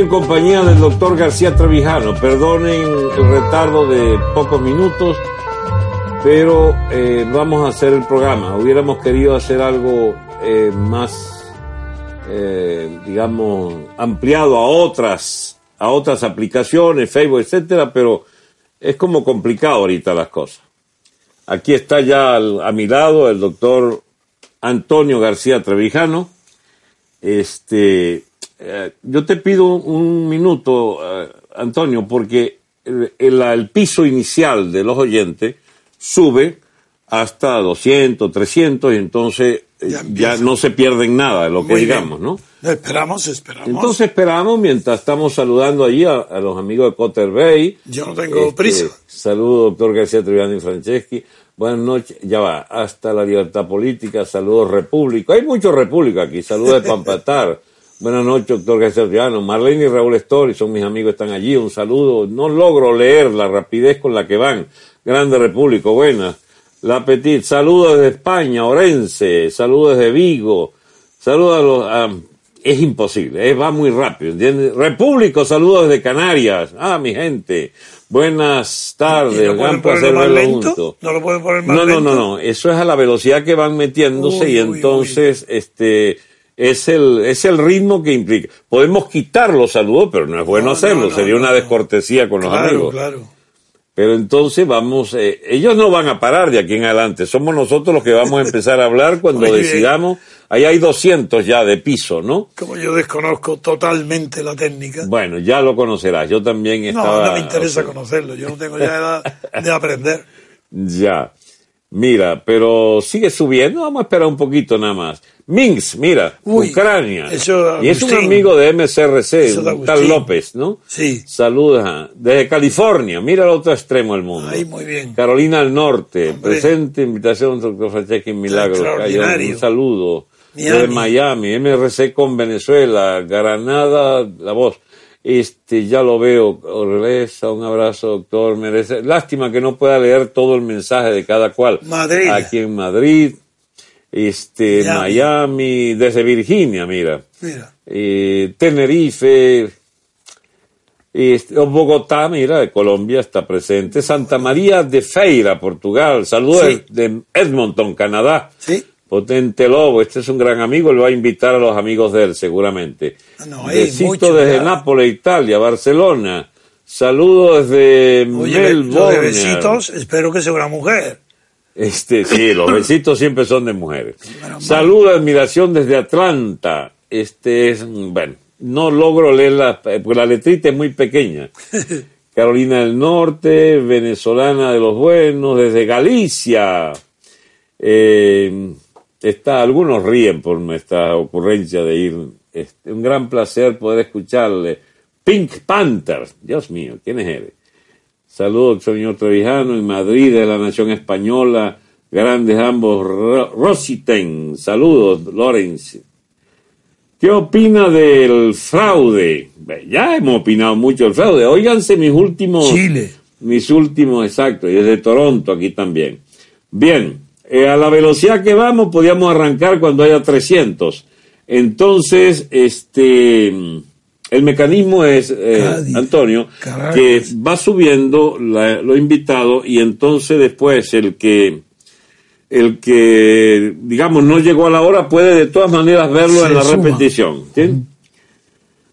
En compañía del doctor García Trevijano. Perdonen el retardo de pocos minutos, pero eh, vamos a hacer el programa. Hubiéramos querido hacer algo eh, más, eh, digamos, ampliado a otras, a otras aplicaciones, Facebook, etcétera, pero es como complicado ahorita las cosas. Aquí está ya a mi lado el doctor Antonio García Trevijano. Este, eh, yo te pido un minuto, eh, Antonio, porque el, el- el piso inicial de los oyentes sube hasta 200, 300 y entonces eh, Ya no se pierden nada de lo que Muy bien. digamos, ¿no? Esperamos, esperamos. Entonces esperamos mientras estamos saludando allí a, a los amigos de Cotter Bay. Yo no tengo Este, prisa. Saludos, doctor García Triviani y Franceschi. Buenas noches. Ya va. Hasta la libertad política. Saludos, República. Hay muchos República aquí. Saludos de Pampatar. Buenas noches, doctor García Triviano. Marlene y Raúl Story son mis amigos, están allí. Un saludo. No logro leer la rapidez con la que van. Grande República. Buenas. La Petit. Saludos desde España. Orense. Saludos desde Vigo. Saludos a los... a- es imposible, eh, va muy rápido, ¿entiendes? Repúblico, saludos desde Canarias. Ah, mi gente. Buenas ¿Y tardes, no gran placer verlo juntos. ¿No lo pueden poner más No, no, lento? no, no, eso es a la velocidad que van metiéndose Uy, y uy, entonces este es el es el ritmo que implica. Podemos quitar los saludos, pero no es bueno No, hacerlo, no, no, sería no, una no. descortesía con los Claro, amigos. claro. Pero entonces vamos, eh, ellos no van a parar de aquí en adelante, somos nosotros los que vamos a empezar a hablar cuando decidamos. Ahí hay 200 ya de piso, ¿no? Como yo desconozco totalmente la técnica. Bueno, ya lo conocerás. Yo también no, estaba. no me interesa o sea, conocerlo. Yo no tengo ya edad de aprender. Ya. Mira, pero sigue subiendo. Vamos a esperar un poquito nada más. Minsk, mira, Uy, Ucrania. eso, y es un amigo de MSRC, Eso de un tal Agustín. López, ¿no? Sí. Saludos. a- Desde California, mira al otro extremo del mundo. Ay, muy bien. Carolina del Norte, Hombre. presente invitación, doctor Franceschi Milagro. Un saludo. Miami. Desde Miami, MRC con Venezuela, Granada, la voz. Este, ya lo veo, Orlesa, un abrazo, doctor. Merece. Lástima que no pueda leer todo el mensaje de cada cual. Madrid. Aquí en Madrid, este, Miami. Miami, desde Virginia, mira. Mira. Eh, Tenerife, este, Bogotá, mira, de Colombia está presente. Santa María de Feira, Portugal. Saludos Sí. de Edmonton, Canadá. Sí. Potente Lobo, este es un gran amigo, lo va a invitar a los amigos de él seguramente. Ah, no, desde. Nápoles, Italia, Barcelona. Saludos desde Oye, Melbourne. besitos, espero que sea una mujer. Este, sí, los besitos siempre son de mujeres. Mal. Saludos, admiración desde Atlanta. Este es, bueno, no logro leer la, porque la letrita es muy pequeña. Carolina del Norte, venezolana de los buenos, desde Galicia. Eh, está, algunos ríen por nuestra ocurrencia de ir. Este, un gran placer poder escucharle. Pink Panther, Dios mío, ¿quién es él? Saludos, señor Trevijano, en Madrid, de la Nación Española, grandes ambos. Ro- Rositen, saludos, Lorenz. ¿Qué opina del fraude? Ya hemos opinado mucho del fraude. Óiganse mis últimos. Chile. Mis últimos, exacto, y desde Toronto aquí también. Bien, eh, a la velocidad que vamos, podíamos arrancar cuando haya 300. Entonces, este, el mecanismo es, eh, Cádiz, Antonio, Caracas. que va subiendo la- lo invitado y entonces después el que, el que, digamos, no llegó a la hora puede de todas maneras verlo Se en la suma. repetición. ¿sí?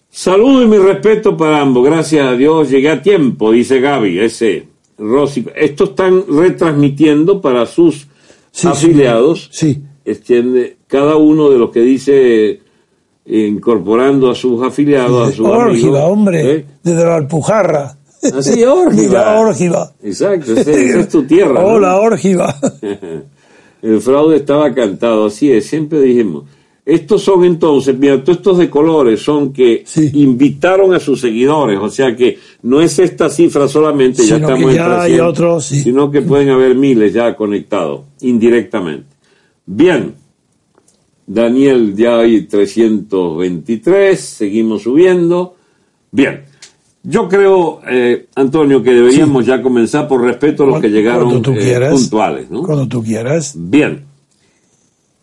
Saludo y mi respeto para ambos. Gracias a Dios llegué a tiempo, dice Gaby, ese Rosy. Esto están retransmitiendo para sus Sí, afiliados. Sí. Extiende cada uno de los que dice eh, incorporando a sus afiliados, a sus Órgida, amigos. hombre. ¿eh? Desde la Alpujarra. Así, Órgiva. Mira, Órgiva. Exacto, esa es tu tierra. ¿no? Hola, Órgiva. El fraude estaba cantado, así es, siempre dijimos. Estos son entonces, mira, todos estos de colores son que Sí. invitaron a sus seguidores, o sea que no es esta cifra solamente, ya Sino que estamos en ya hay 300, otros, sí. sino que pueden haber miles ya conectados indirectamente. Bien, Daniel ya hay 323, seguimos subiendo. Bien, yo creo, eh, Antonio, que deberíamos ya comenzar por respeto a los que llegaron tú eh, quieras. puntuales, ¿no? Cuando tú quieras. Bien.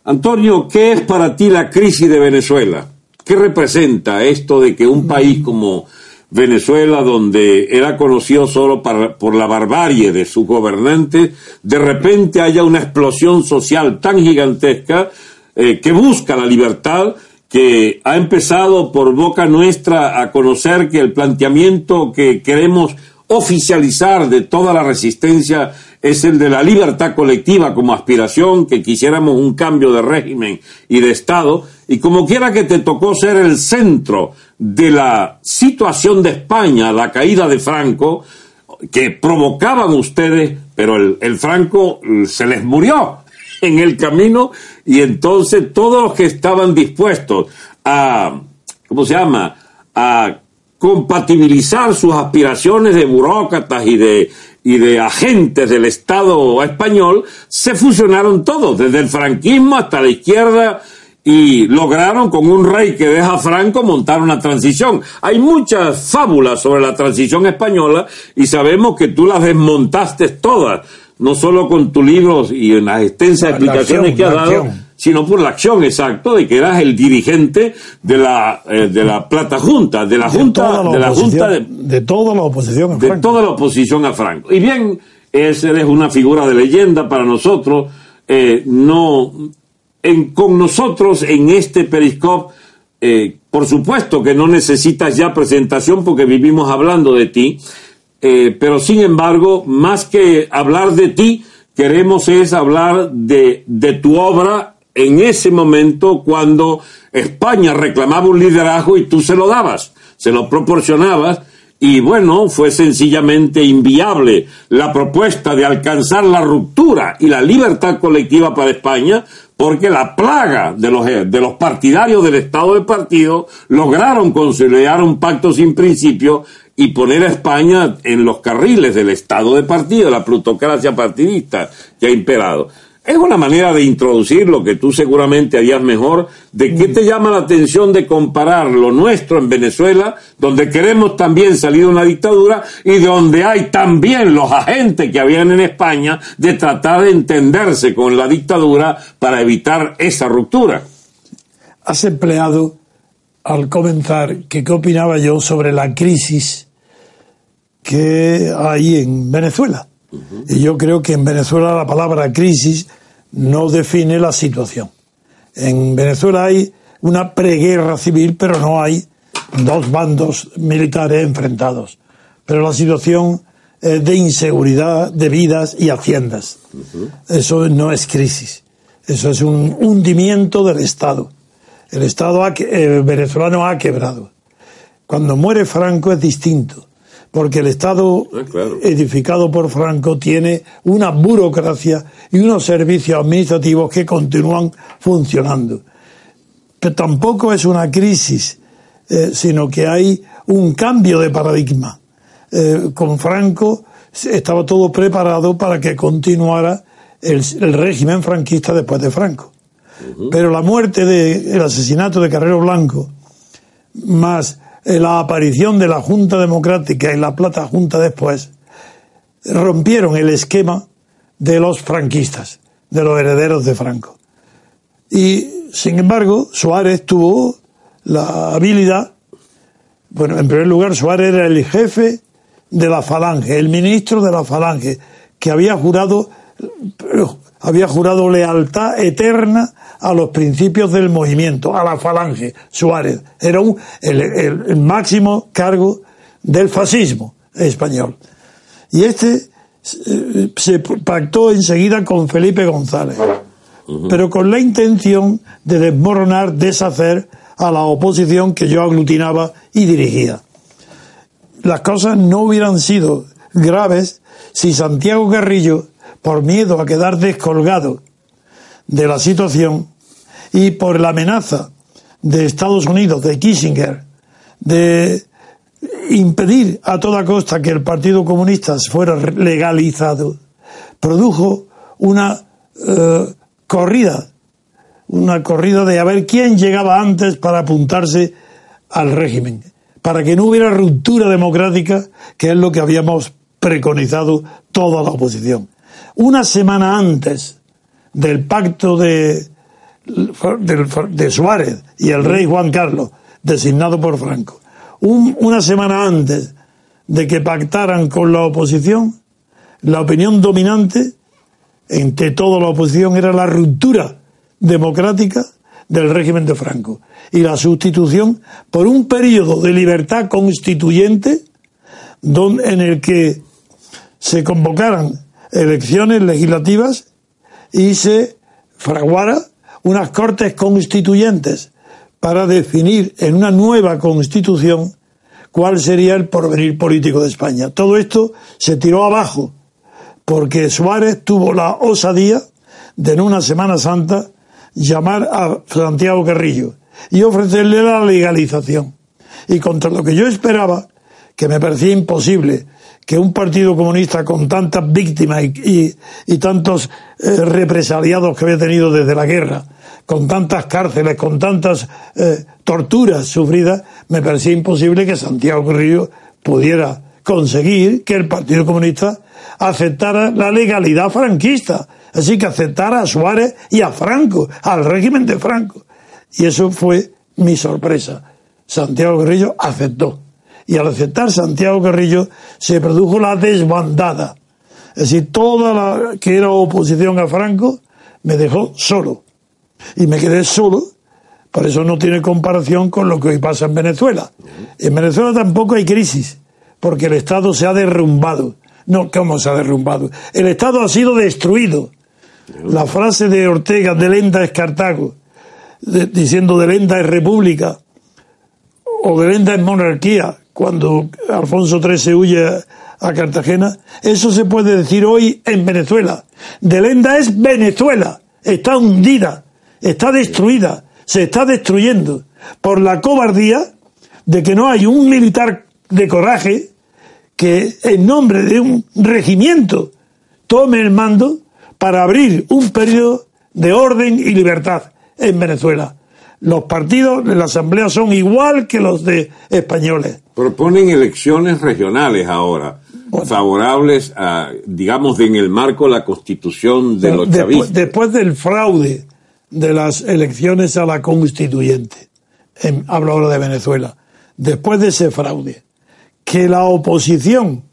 Antonio, ¿qué es para ti la crisis de Venezuela? ¿Qué representa esto de que un país como Venezuela, donde era conocido solo para- por la barbarie de sus gobernantes, de repente haya una explosión social tan gigantesca eh, que busca la libertad, que ha empezado por boca nuestra a conocer que el planteamiento que queremos oficializar de toda la resistencia es el de la libertad colectiva como aspiración, que quisiéramos un cambio de régimen y de Estado, y como quiera que te tocó ser el centro de la situación de España, la caída de Franco, que provocaban ustedes, pero el, Franco mm, se les murió en el camino y entonces todos los que estaban dispuestos a, ¿cómo se llama?, a compatibilizar sus aspiraciones de burócratas y de, y de agentes del Estado español, se fusionaron todos, desde el franquismo hasta la izquierda, y lograron con un rey que deja a Franco montar una transición. Hay muchas fábulas sobre la transición española y sabemos que tú las desmontaste todas, no solo con tus libros y en las extensas explicaciones acción, que has dado, acción. Sino por la acción exacto de que eras el dirigente de la eh, de la plata junta, de la junta la de la junta de, de toda la oposición a de Franco. toda la oposición a Franco. Y bien, ese es una figura de leyenda para nosotros. eh, no, en, con nosotros en este Periscope, eh, por supuesto que no necesitas ya presentación porque vivimos hablando de ti, eh, pero sin embargo, más que hablar de ti, queremos es hablar de, de tu obra en ese momento cuando España reclamaba un liderazgo y tú se lo dabas, se lo proporcionabas y bueno, fue sencillamente inviable la propuesta de alcanzar la ruptura y la libertad colectiva para España, porque la plaga de los, partidarios del Estado de partido lograron conciliar un pacto sin principio y poner a España en los carriles del Estado de partido, la plutocracia partidista que ha imperado. Es una manera de introducir lo que tú seguramente harías mejor. ¿De qué te llama la atención de comparar lo nuestro en Venezuela, donde queremos también salir de una dictadura y donde hay también los agentes que habían en España de tratar de entenderse con la dictadura para evitar esa ruptura? Has empleado al comenzar que qué opinaba yo sobre la crisis que hay en Venezuela. Y yo creo que en Venezuela la palabra crisis no define la situación. En Venezuela hay una preguerra civil, pero no hay dos bandos militares enfrentados. Pero la situación es de inseguridad de vidas y haciendas. Eso no es crisis. Eso es un hundimiento del Estado. El Estado ha eh, venezolano ha quebrado. Cuando muere Franco es distinto, porque el Estado Ah, claro. edificado por Franco tiene una burocracia y unos servicios administrativos que continúan funcionando. Pero tampoco es una crisis, eh, sino que hay un cambio de paradigma. Eh, con Franco estaba todo preparado para que continuara el, el régimen franquista después de Franco. Pero la muerte de, el asesinato de Carrero Blanco, más la aparición de la Junta Democrática y la Plata Junta después, rompieron el esquema de los franquistas, de los herederos de Franco. Y, sin embargo, Suárez tuvo la habilidad, bueno, en primer lugar, Suárez era el jefe de la Falange, el ministro de la Falange, que había jurado, había jurado lealtad eterna a los principios del movimiento, a la Falange, Suárez. Era un, el, máximo cargo del fascismo español. Y este eh, se pactó enseguida con Felipe González, pero con la intención de desmoronar, deshacer a la oposición que yo aglutinaba y dirigía. las cosas no hubieran sido graves si Santiago Carrillo, por miedo a quedar descolgado de la situación y por la amenaza de Estados Unidos, de Kissinger, de impedir a toda costa que el Partido Comunista fuera legalizado, produjo una eh, corrida, una corrida de a ver quién llegaba antes para apuntarse al régimen, para que no hubiera ruptura democrática, que es lo que habíamos preconizado toda la oposición. Una semana antes del pacto de, de, Suárez y el rey Juan Carlos, designado por Franco, una semana antes de que pactaran con la oposición, la opinión dominante entre toda la oposición era la ruptura democrática del régimen de Franco y la sustitución por un periodo de libertad constituyente en el que se convocaran elecciones legislativas y se fraguara unas cortes constituyentes para definir en una nueva constitución cuál sería el porvenir político de España. Todo esto se tiró abajo porque Suárez tuvo la osadía de en una Semana Santa llamar a Santiago Carrillo y ofrecerle la legalización. Y contra lo que yo esperaba, que me parecía imposible que un partido comunista con tantas víctimas y, tantos eh, represaliados que había tenido desde la guerra, con tantas cárceles, con tantas eh, torturas sufridas, me parecía imposible que Santiago Carrillo pudiera conseguir que el Partido Comunista aceptara la legalidad franquista. Así que aceptara a Suárez y a Franco, al régimen de Franco. Y eso fue mi sorpresa. Santiago Guerrillo aceptó. Y al aceptar Santiago Guerrillo se produjo la desbandada. Es decir, toda la que era oposición a Franco me dejó solo. Y me quedé solo. Por eso no tiene comparación con lo que hoy pasa en Venezuela. En Venezuela tampoco hay crisis, porque el Estado se ha derrumbado. No, ¿cómo se ha derrumbado? El Estado ha sido destruido. La frase de Ortega, de Lenda es Cartago, diciendo de Lenda es república, o de Lenda es monarquía, cuando Alfonso XIII huye a Cartagena, eso se puede decir hoy en Venezuela. De Lenda es Venezuela, está hundida, está destruida, se está destruyendo por la cobardía de que no hay un militar de coraje que en nombre de un regimiento tome el mando para abrir un periodo de orden y libertad en Venezuela. Los partidos de la Asamblea son igual que los de españoles. Proponen elecciones regionales ahora, favorables a, digamos, en el marco de la constitución de los después, Después del fraude de las elecciones a la constituyente, hablo ahora de Venezuela, después de ese fraude, que la oposición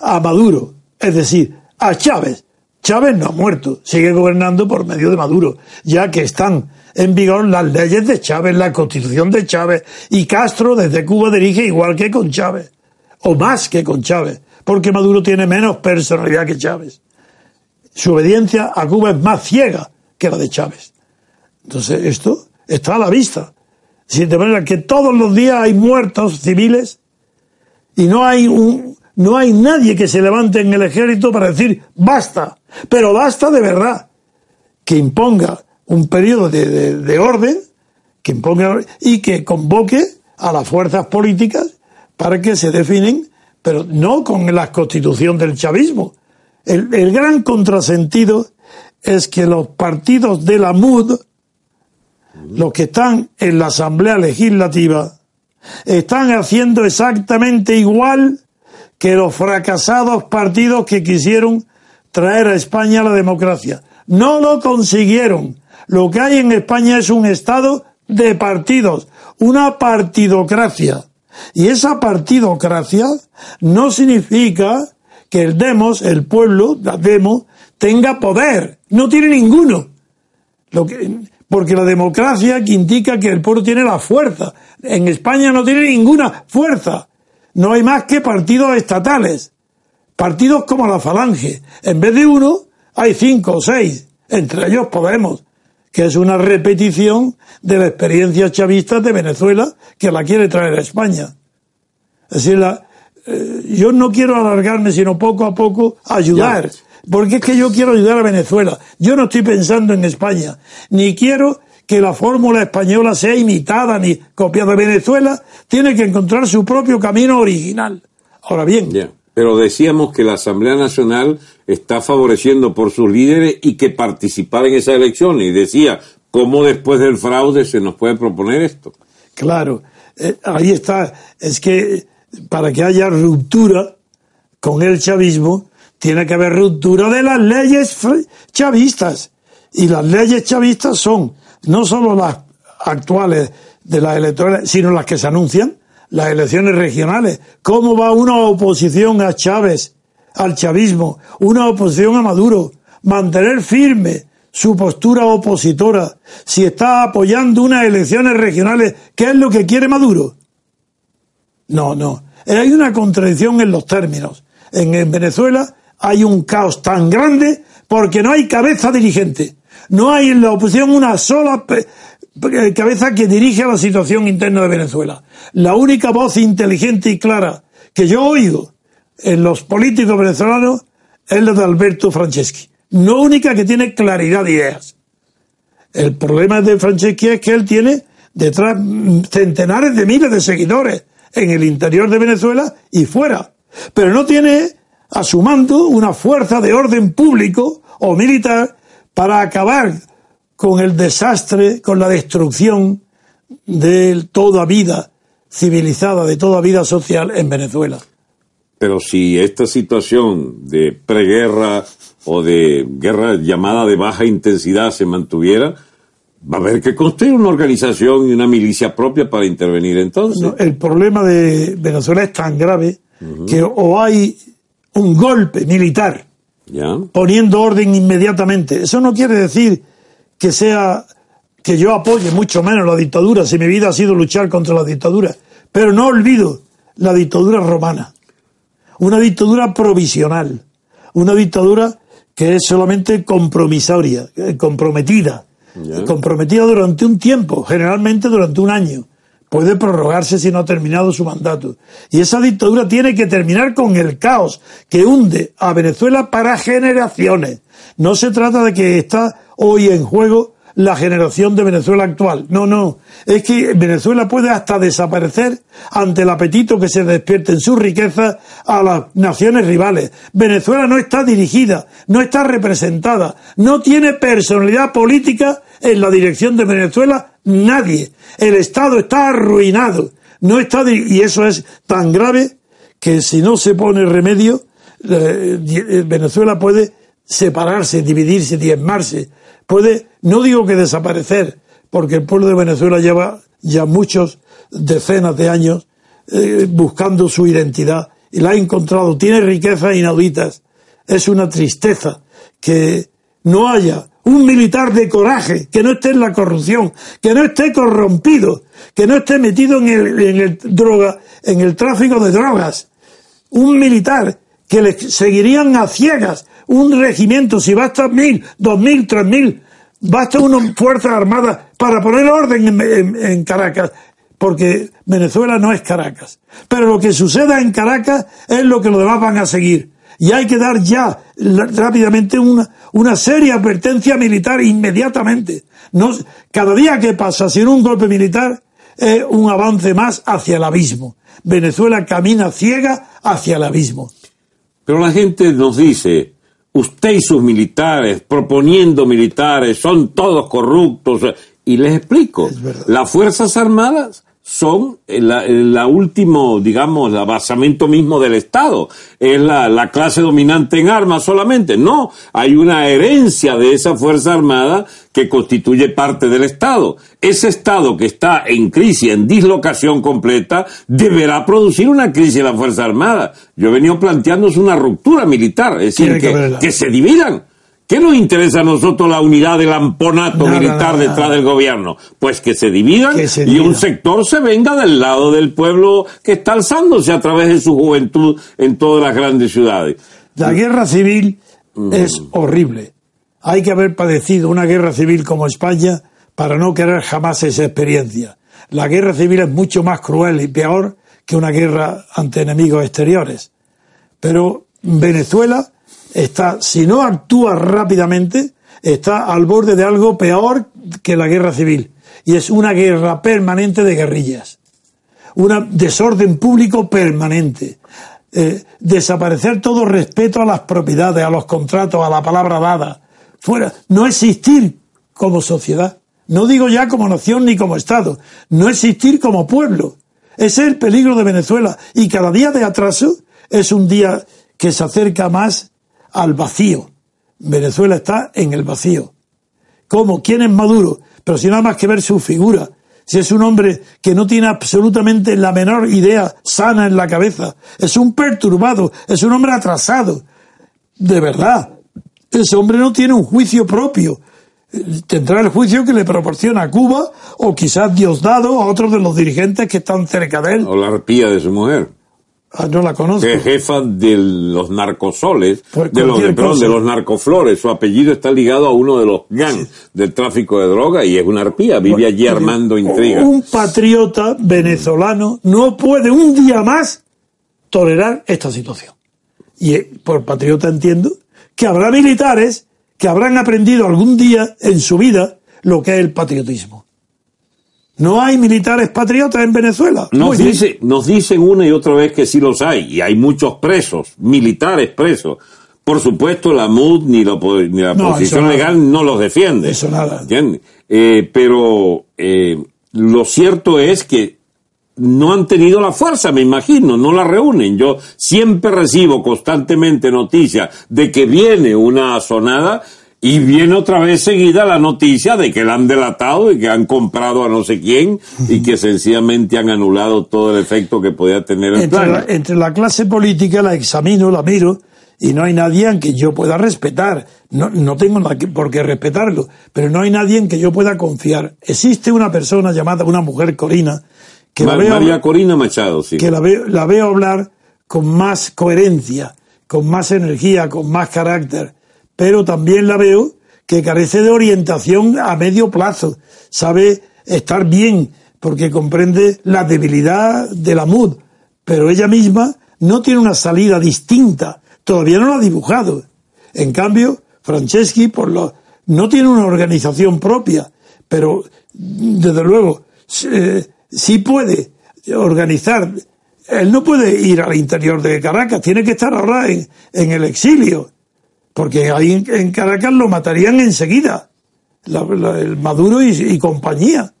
a Maduro, es decir, a Chávez, Chávez no ha muerto, sigue gobernando por medio de Maduro, ya que están en vigor las leyes de Chávez, la constitución de Chávez, y Castro desde Cuba dirige igual que con Chávez, o más que con Chávez, porque Maduro tiene menos personalidad que Chávez. Su obediencia a Cuba es más ciega que la de Chávez. Entonces, esto está a la vista. De manera que todos los días hay muertos civiles y no hay un, no hay nadie que se levante en el ejército para decir basta, pero basta de verdad, que imponga un periodo de, orden, que imponga y que convoque a las fuerzas políticas para que se definen, pero no con la constitución del chavismo. El, el gran contrasentido es que los partidos de la MUD, los que están en la Asamblea Legislativa, están haciendo exactamente igual que los fracasados partidos que quisieron traer a España la democracia. No lo consiguieron. Lo que hay en España es un Estado de partidos, una partidocracia. Y esa partidocracia no significa que el demos, el pueblo, la demo, tenga poder. No tiene ninguno. Lo que, porque la democracia que indica que el pueblo tiene la fuerza. En España no tiene ninguna fuerza. No hay más que partidos estatales. Partidos como la Falange. En vez de uno, hay cinco o seis. Entre ellos Podemos, que es una repetición de la experiencia chavista de Venezuela que la quiere traer a España. Es decir, eh, yo no quiero alargarme, sino poco a poco ayudar. Porque es que yo quiero ayudar a Venezuela. Yo no estoy pensando en España. Ni quiero que la fórmula española sea imitada ni copiada. Venezuela tiene que encontrar su propio camino original. Ahora bien. Pero decíamos que la Asamblea Nacional está favoreciendo por sus líderes y que participar en esas elecciones. Y decía, ¿cómo después del fraude se nos puede proponer esto? Claro, eh, ahí está. Es que para que haya ruptura con el chavismo, tiene que haber ruptura de las leyes chavistas. Y las leyes chavistas son no solo las actuales de las electorales, sino las que se anuncian las elecciones regionales. ¿Cómo va una oposición a Chávez, al chavismo, una oposición a Maduro? Mantener firme su postura opositora si está apoyando unas elecciones regionales, ¿qué es lo que quiere Maduro? No, no. Hay una contradicción en los términos. En, Venezuela hay un caos tan grande porque no hay cabeza dirigente. No hay en la oposición una sola cabeza que dirige a la situación interna de Venezuela. La única voz inteligente y clara que yo oigo en los políticos venezolanos es la de Alberto Franceschi. No única que tiene claridad de ideas. El problema de Franceschi es que él tiene detrás centenares de miles de seguidores en el interior de Venezuela y fuera. Pero no tiene a su mando una fuerza de orden público o militar para acabar con el desastre, con la destrucción de toda vida civilizada, de toda vida social en Venezuela. Pero si esta situación de preguerra o de guerra llamada de baja intensidad se mantuviera, va a haber que construir una organización y una milicia propia para intervenir entonces. el problema de Venezuela es tan grave que o hay un golpe militar poniendo orden inmediatamente. Eso no quiere decir que sea que yo apoye mucho menos la dictadura, si mi vida ha sido luchar contra la dictadura. Pero no olvido la dictadura romana, una dictadura provisional, una dictadura que es solamente compromisoria, eh, comprometida, comprometida durante un tiempo, generalmente durante un año. Puede prorrogarse si no ha terminado su mandato. Y esa dictadura tiene que terminar con el caos que hunde a Venezuela para generaciones. No se trata de que está hoy en juego la generación de Venezuela actual. No, no. Es que Venezuela puede hasta desaparecer ante el apetito que se despierte en su riqueza a las naciones rivales. Venezuela no está dirigida, no está representada, no tiene personalidad política en la dirección de Venezuela nadie. El Estado está arruinado. No está y eso es tan grave que si no se pone remedio, eh, Venezuela puede separarse, dividirse, diezmarse puede, no digo que desaparecer, porque el pueblo de Venezuela lleva ya muchos decenas de años eh, buscando su identidad y la ha encontrado. Tiene riquezas inauditas. Es una tristeza que no haya un militar de coraje, que no esté en la corrupción, que no esté corrompido, que no esté metido en el, en el droga, en el tráfico de drogas. Un militar que le seguirían a ciegas un regimiento, si basta mil, dos mil, tres mil, basta una fuerza armada para poner orden en, Caracas, porque Venezuela no es Caracas. Pero lo que suceda en Caracas es lo que los demás van a seguir. Y hay que dar ya rápidamente una, una seria advertencia militar inmediatamente. No, cada día que pasa sin un golpe militar es un avance más hacia el abismo. Venezuela camina ciega hacia el abismo. Pero la gente nos dice, usted y sus militares, proponiendo militares, son todos corruptos. Y les explico, las Fuerzas Armadas son la, último, digamos, el basamento mismo del Estado. Es la, la, clase dominante en armas solamente. No, hay una herencia de esa Fuerza Armada que constituye parte del Estado. Ese Estado que está en crisis, en dislocación completa, deberá producir una crisis en la Fuerza Armada. Yo he venido planteándose una ruptura militar, es decir, que se dividan ¿Qué nos interesa a nosotros la unidad del amponato militar detrás del gobierno? Pues que se dividan y un sector se venga del lado del pueblo que está alzándose a través de su juventud en todas las grandes ciudades. La guerra civil mm. es horrible. Hay que haber padecido una guerra civil como España para no querer jamás esa experiencia. La guerra civil es mucho más cruel y peor que una guerra ante enemigos exteriores. Pero Venezuela está, si no actúa rápidamente, está al borde de algo peor que la guerra civil. Y es una guerra permanente de guerrillas. Un desorden público permanente. Eh, desaparecer todo respeto a las propiedades, a los contratos, a la palabra dada. Fuera. No existir como sociedad. No digo ya como nación ni como Estado. No existir como pueblo. Ese es el peligro de Venezuela. Y cada día de atraso es un día que se acerca más al vacío. Venezuela está en el vacío. ¿Cómo? ¿Quién es Maduro? Pero si nada más que ver su figura, si es un hombre que no tiene absolutamente la menor idea sana en la cabeza, es un perturbado, es un hombre atrasado. De verdad, ese hombre no tiene un juicio propio. Tendrá el juicio que le proporciona Cuba o quizás Diosdado a otros de los dirigentes que están cerca de él. O la arpía de su mujer. Ah, no la conozco. Que es jefa de los narcosoles, pues de los, de, de los narcoflores. Su apellido está ligado a uno de los gangs del tráfico de droga y es una arpía. Vive allí armando intrigas. Un patriota venezolano no puede un día más tolerar esta situación. Y eh, por patriota entiendo que habrá militares que habrán aprendido algún día en su vida lo que es el patriotismo. No hay militares patriotas en Venezuela. Nos, dice, nos dicen una y otra vez que sí los hay, y hay muchos presos, militares presos. Por supuesto, la MUD ni, la posición legal no los defiende. Eso nada. Eh, pero eh, lo cierto es que no han tenido la fuerza, me imagino, no la reúnen. Yo siempre recibo constantemente noticias de que viene una sonada y viene otra vez seguida la noticia de que la han delatado y que han comprado a no sé quién y que sencillamente han anulado todo el efecto que podía tener el entre plan. La, entre la clase política la examino, la miro y no hay nadie en que yo pueda respetar. No, no tengo por qué respetarlo, pero no hay nadie en que yo pueda confiar. Existe una persona llamada, una mujer Corina, que la veo, María Corina Machado, sí. Que la veo, la veo hablar con más coherencia, con más energía, con más carácter pero también la veo que carece de orientación a medio plazo. Sabe estar bien porque comprende la debilidad de la MUD, pero ella misma no tiene una salida distinta, todavía no la ha dibujado. En cambio, Franceschi por lo, no tiene una organización propia, pero desde luego eh, sí puede organizar. Él no puede ir al interior de Caracas, tiene que estar ahora en el exilio porque ahí en, Caracas lo matarían enseguida, el Maduro y, compañía.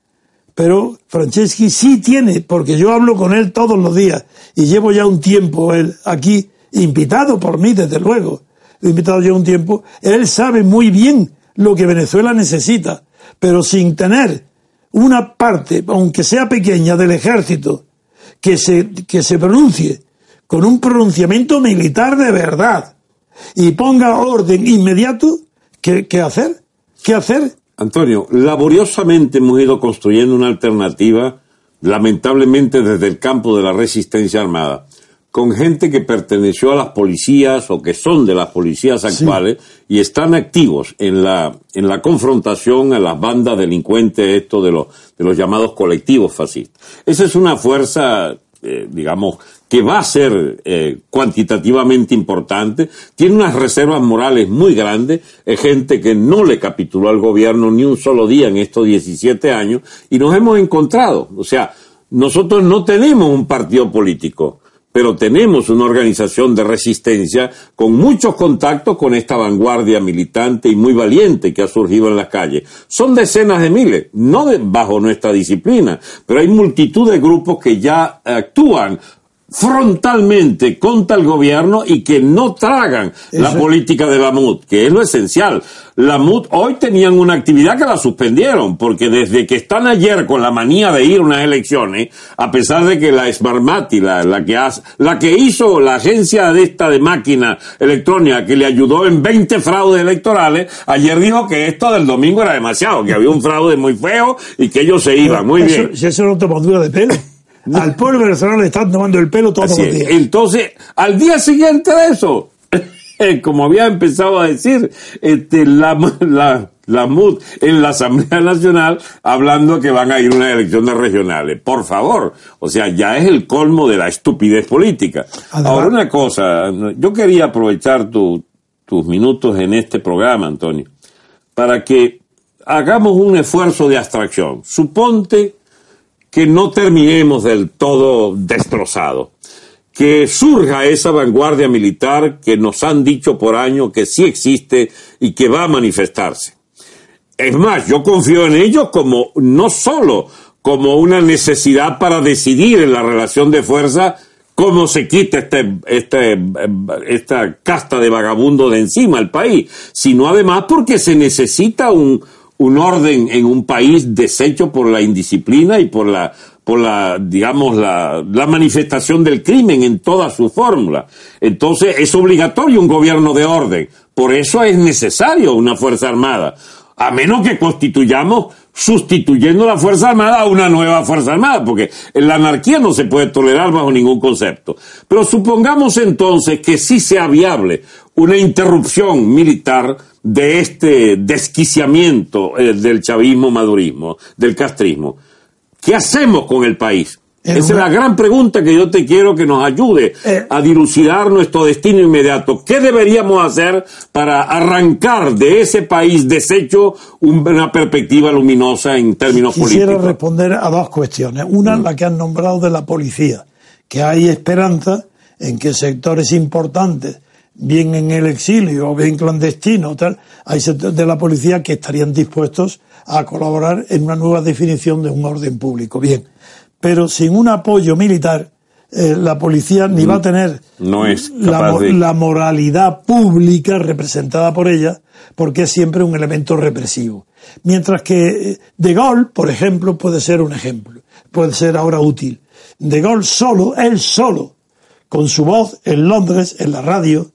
Pero Franceschi sí tiene, porque yo hablo con él todos los días y llevo ya un tiempo él aquí, invitado por mí desde luego, invitado ya un tiempo, él sabe muy bien lo que Venezuela necesita, pero sin tener una parte, aunque sea pequeña, del ejército que se, que se pronuncie con un pronunciamiento militar de verdad, y ponga orden inmediato, ¿qué, qué hacer? ¿Qué hacer? Antonio, laboriosamente hemos ido construyendo una alternativa, lamentablemente desde el campo de la resistencia armada, con gente que perteneció a las policías o que son de las policías actuales y están activos en la, en la confrontación a las bandas delincuentes, esto de los, de los llamados colectivos fascistas. Esa es una fuerza, eh, digamos, que va a ser eh, cuantitativamente importante, tiene unas reservas morales muy grandes, es gente que no le capituló al gobierno ni un solo día en estos 17 años y nos hemos encontrado. O sea, nosotros no tenemos un partido político, pero tenemos una organización de resistencia con muchos contactos con esta vanguardia militante y muy valiente que ha surgido en las calles. Son decenas de miles, no bajo nuestra disciplina, pero hay multitud de grupos que ya actúan frontalmente contra el gobierno y que no tragan la política de la MUD, que es lo esencial. La MUD hoy tenían una actividad que la suspendieron, porque desde que están ayer con la manía de ir a unas elecciones, a pesar de que la Smarmati, la, la, que la que hizo la agencia de esta de máquina electrónica que le ayudó en 20 fraudes electorales, ayer dijo que esto del domingo era demasiado, que había un fraude muy feo y que ellos se iban. Muy bien. Si eso no tomadura de pelo. Al pueblo venezolano le están tomando el pelo todos los días. Entonces, al día siguiente de eso, como había empezado a decir, este, la, la, la MUD en la Asamblea Nacional hablando que van a ir unas elecciones regionales. Por favor, o sea, ya es el colmo de la estupidez política. Ahora, una cosa, yo quería aprovechar tus minutos en este programa, Antonio, para que hagamos un esfuerzo de abstracción. Suponte que no terminemos del todo destrozado que surja esa vanguardia militar que nos han dicho por años que sí existe y que va a manifestarse. Es más, yo confío en ellos como no solo como una necesidad para decidir en la relación de fuerza cómo se quita este, este, esta casta de vagabundo de encima al país, sino además porque se necesita un, un orden en un país deshecho por la indisciplina y por la por la, digamos, la, la manifestación del crimen en toda su fórmula. Entonces es obligatorio un gobierno de orden. Por eso es necesario una Fuerza Armada. A menos que constituyamos sustituyendo la Fuerza Armada a una nueva Fuerza Armada, porque la anarquía no se puede tolerar bajo ningún concepto. Pero supongamos entonces que sí sea viable una interrupción militar de este desquiciamiento eh, del chavismo-madurismo, del castrismo. ¿Qué hacemos con el país? Esa es la gran pregunta que yo te quiero que nos ayude eh. a dilucidar nuestro destino inmediato. ¿Qué deberíamos hacer para arrancar de ese país deshecho una perspectiva luminosa en términos políticos? Quisiera responder a dos cuestiones. Una, mm. la que han nombrado de la policía, que hay esperanza en que sectores importantes, bien en el exilio o bien clandestino, tal, hay sectores de la policía que estarían dispuestos a colaborar en una nueva definición de un orden público. Bien, pero sin un apoyo militar, eh, la policía ni va a tener no es la, moralidad pública representada por ella, porque es siempre un elemento represivo. Mientras que eh, De Gaulle, por ejemplo, puede ser un ejemplo, puede ser ahora útil. De Gaulle solo, él solo, con su voz en Londres, en la radio,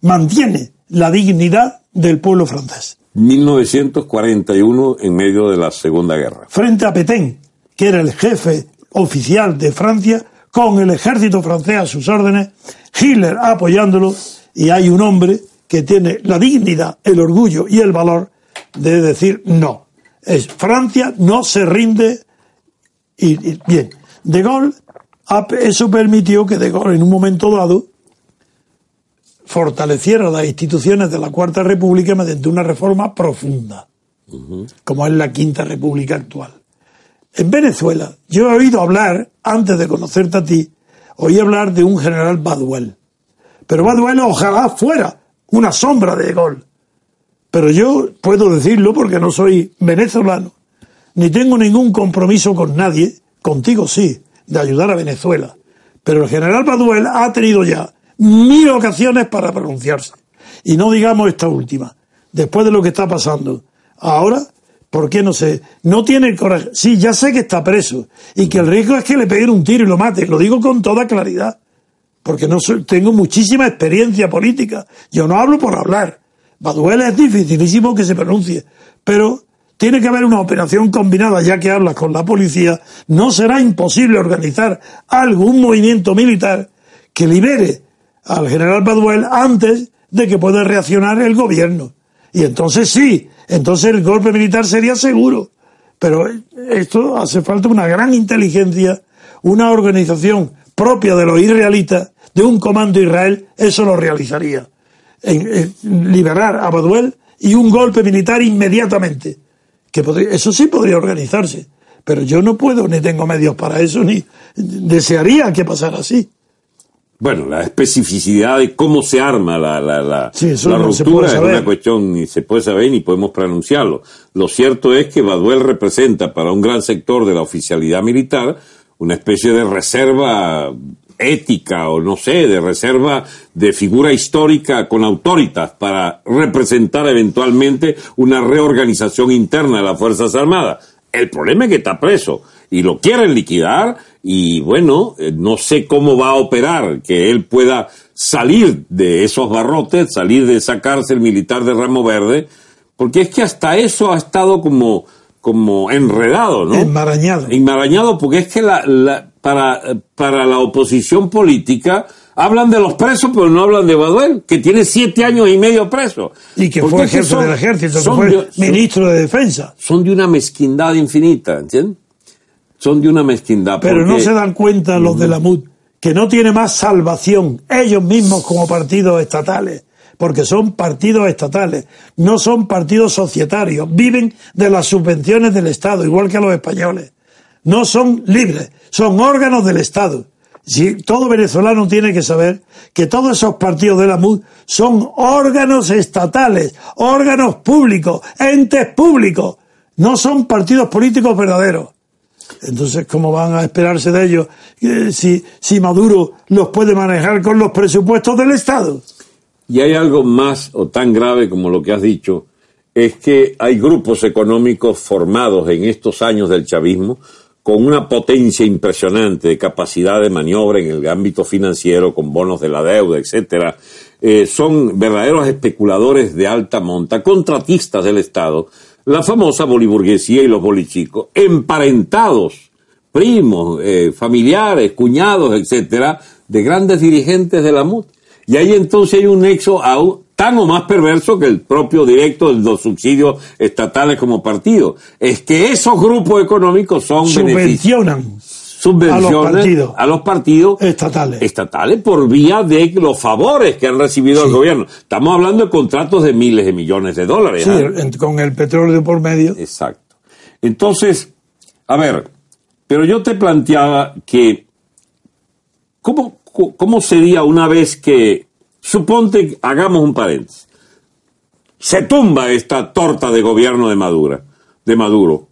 mantiene la dignidad del pueblo francés. 1941 en medio de la Segunda Guerra. Frente a Petain, que era el jefe oficial de Francia, con el ejército francés a sus órdenes, Hitler apoyándolo, y hay un hombre que tiene la dignidad, el orgullo y el valor de decir no. Es Francia no se rinde y, bien. De Gaulle, eso permitió que De Gaulle en un momento dado fortaleciera las instituciones de la Cuarta República mediante una reforma profunda, como es la Quinta República actual. En Venezuela, yo he oído hablar, antes de conocerte a ti, oí hablar de un general Baduel. Pero Baduel ojalá fuera una sombra de Gol. Pero yo puedo decirlo porque no soy venezolano, ni tengo ningún compromiso con nadie, contigo sí, de ayudar a Venezuela. Pero el general Baduel ha tenido ya mil ocasiones para pronunciarse. Y no digamos esta última, después de lo que está pasando. Ahora, ¿por qué no sé? No tiene coraje. Sí, ya sé que está preso y que el riesgo es que le peguen un tiro y lo mate. Lo digo con toda claridad, porque no tengo muchísima experiencia política. Yo no hablo por hablar. Baduela es dificilísimo que se pronuncie, pero tiene que haber una operación combinada, ya que hablas con la policía. No será imposible organizar algún movimiento militar que libere al general Baduel antes de que pueda reaccionar el gobierno. Y entonces sí, entonces el golpe militar sería seguro. Pero esto hace falta una gran inteligencia, una organización propia de los israelitas, de un comando Israel, eso lo realizaría. En, liberar a Baduel y un golpe militar inmediatamente. Que eso sí podría organizarse. Pero yo no puedo, ni tengo medios para eso, ni desearía que pasara así. Bueno, la especificidad de cómo se arma la, la, la, ruptura es una cuestión ni se puede saber ni podemos pronunciarlo. Lo cierto es que Baduel representa para un gran sector de la oficialidad militar una especie de reserva ética o no sé, de reserva de figura histórica con autoritas para representar eventualmente una reorganización interna de las Fuerzas Armadas. El problema es que está preso y lo quieren liquidar y bueno, eh, no sé cómo va a operar que él pueda salir de esos barrotes, salir de esa cárcel militar de Ramo Verde, porque es que hasta eso ha estado como, como enredado, ¿no? Enmarañado. Enmarañado porque es que la, la, para, para la oposición política Hablan de los presos, pero no hablan de Baduel, que tiene siete años y medio preso. Y que fue jefe del ejército, que fue ministro de defensa. Son de una mezquindad infinita, ¿entiendes? Son de una mezquindad. Pero no se dan cuenta los de la MUD que no tiene más salvación ellos mismos como partidos estatales, porque son partidos estatales, no son partidos societarios, viven de las subvenciones del Estado, igual que los españoles. No son libres, son órganos del Estado si todo venezolano tiene que saber que todos esos partidos de la MUD son órganos estatales, órganos públicos, entes públicos, no son partidos políticos verdaderos. Entonces, ¿cómo van a esperarse de ellos eh, si, si Maduro los puede manejar con los presupuestos del Estado? Y hay algo más o tan grave como lo que has dicho, es que hay grupos económicos formados en estos años del chavismo con una potencia impresionante de capacidad de maniobra en el ámbito financiero, con bonos de la deuda, etcétera, eh, son verdaderos especuladores de alta monta, contratistas del Estado, la famosa boliburguesía y los bolichicos, emparentados, primos, eh, familiares, cuñados, etcétera, de grandes dirigentes de la MUT. Y ahí entonces hay un nexo aún tan o más perverso que el propio directo de los subsidios estatales como partido. Es que esos grupos económicos son subvencionan subvencionan a los partidos, estatales. estatales por vía de los favores que han recibido el gobierno. Estamos hablando de contratos de miles de millones de dólares. Sí, ¿ah? con el petróleo por medio. Exacto. Entonces, a ver, pero yo te planteaba que, ¿cómo, cómo sería una vez que Suponte, hagamos un paréntesis. Se tumba esta torta de gobierno de Maduro, de Maduro.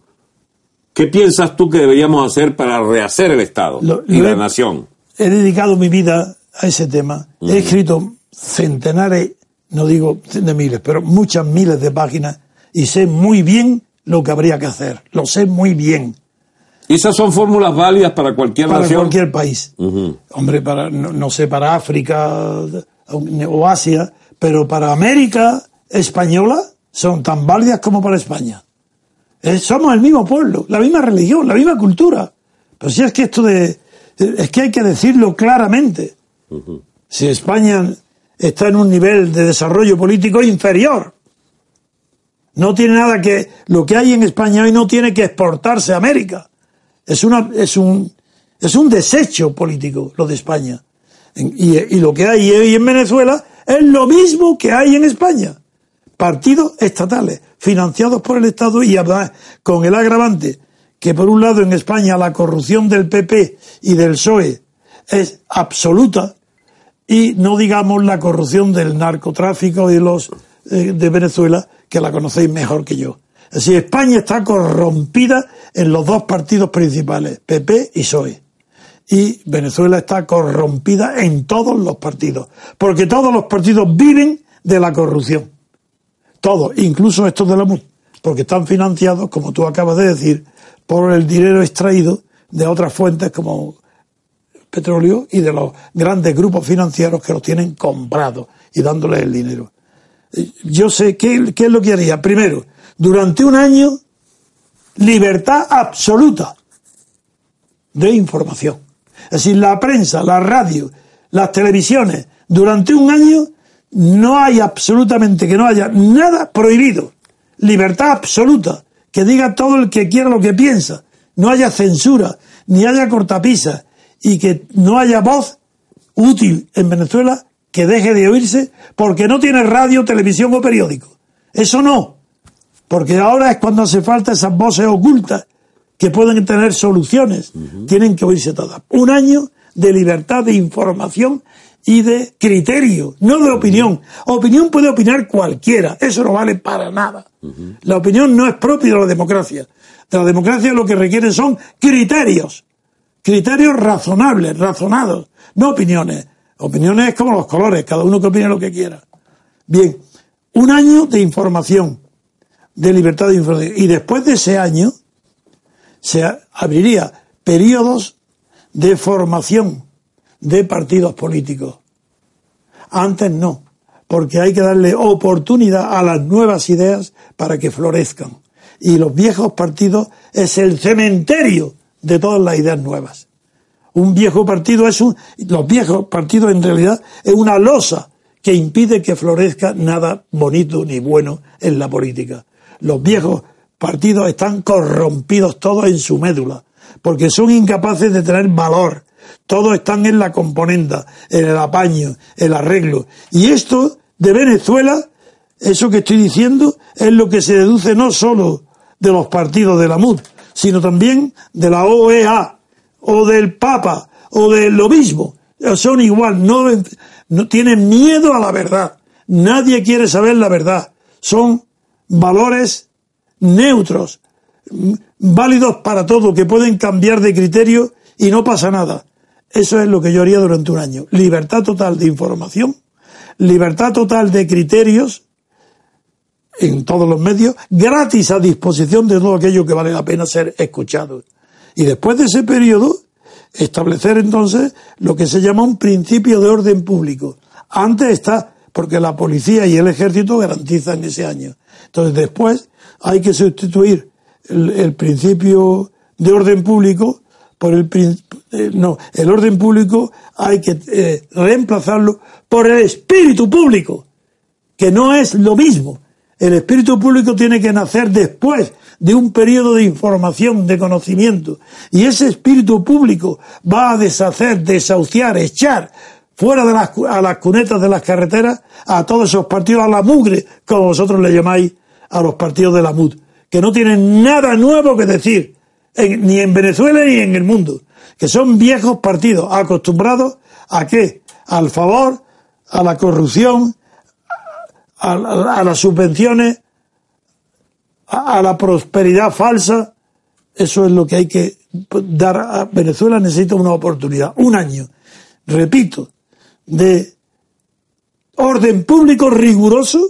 ¿Qué piensas tú que deberíamos hacer para rehacer el Estado y la nación? He dedicado mi vida a ese tema. He escrito centenares, no digo de miles, pero muchas miles de páginas y sé muy bien lo que habría que hacer. Lo sé muy bien. ¿Y esas son fórmulas válidas para cualquier para nación? Para cualquier país. Hombre, para, no, sé, para África, o Asia, pero para América española son tan válidas como para España. Somos el mismo pueblo, la misma religión, la misma cultura. Pero si es que esto de. Es que hay que decirlo claramente. Si España está en un nivel de desarrollo político inferior, no tiene nada que. Lo que hay en España hoy no tiene que exportarse a América. Es, una, es, un, es un desecho político lo de España. Y, lo que hay hoy en Venezuela es lo mismo que hay en España. Partidos estatales, financiados por el Estado y además con el agravante que por un lado en España la corrupción del PP y del PSOE es absoluta y no digamos la corrupción del narcotráfico y los eh, de Venezuela que la conocéis mejor que yo. Decir, España está corrompida en los dos partidos principales, PP y PSOE y Venezuela está corrompida en todos los partidos, porque todos los partidos viven de la corrupción. Todos, incluso estos de la MUD, porque están financiados, como tú acabas de decir, por el dinero extraído de otras fuentes como petróleo y de los grandes grupos financieros que los tienen comprados y dándoles el dinero. Yo sé qué, qué es lo que haría. Primero, durante un año, libertad absoluta de información. Es decir, la prensa, la radio, las televisiones, durante un año no hay absolutamente que no haya nada prohibido. Libertad absoluta. Que diga todo el que quiera lo que piensa. No haya censura, ni haya cortapisas. Y que no haya voz útil en Venezuela que deje de oírse porque no tiene radio, televisión o periódico. Eso no. Porque ahora es cuando hace falta esas voces ocultas que pueden tener soluciones, tienen que oírse todas. Un año de libertad de información y de criterio, no de opinión. Opinión puede opinar cualquiera, eso no vale para nada. La opinión no es propia de la democracia. De la democracia lo que requiere son criterios, criterios razonables, razonados, no opiniones. Opiniones es como los colores, cada uno que opine lo que quiera. Bien, un año de información, de libertad de información. Y después de ese año, se abriría periodos de formación de partidos políticos. Antes no, porque hay que darle oportunidad a las nuevas ideas para que florezcan. Y los viejos partidos es el cementerio de todas las ideas nuevas. Un viejo partido es un, los viejos partidos en realidad es una losa que impide que florezca nada bonito ni bueno en la política. Los viejos partidos están corrompidos todos en su médula, porque son incapaces de tener valor. Todos están en la componenda, en el apaño, el arreglo. Y esto de Venezuela, eso que estoy diciendo, es lo que se deduce no solo de los partidos de la MUD, sino también de la OEA, o del Papa, o del obispo. Son igual, no, no tienen miedo a la verdad. Nadie quiere saber la verdad. Son valores neutros, válidos para todo, que pueden cambiar de criterio y no pasa nada. Eso es lo que yo haría durante un año. Libertad total de información, libertad total de criterios en todos los medios, gratis a disposición de todo aquello que vale la pena ser escuchado. Y después de ese periodo, establecer entonces lo que se llama un principio de orden público. Antes está, porque la policía y el ejército garantizan ese año. Entonces después hay que sustituir el, principio de orden público por el eh, no, el orden público hay que eh, reemplazarlo por el espíritu público, que no es lo mismo. El espíritu público tiene que nacer después de un periodo de información, de conocimiento. Y ese espíritu público va a deshacer, desahuciar, echar fuera de las, a las cunetas de las carreteras a todos esos partidos, a la mugre, como vosotros le llamáis a los partidos de la MUD, que no tienen nada nuevo que decir, ni en Venezuela ni en el mundo, que son viejos partidos acostumbrados a qué? Al favor, a la corrupción, a, las subvenciones, a, la prosperidad falsa. Eso es lo que hay que dar a Venezuela. Necesita una oportunidad, un año, repito, de orden público riguroso,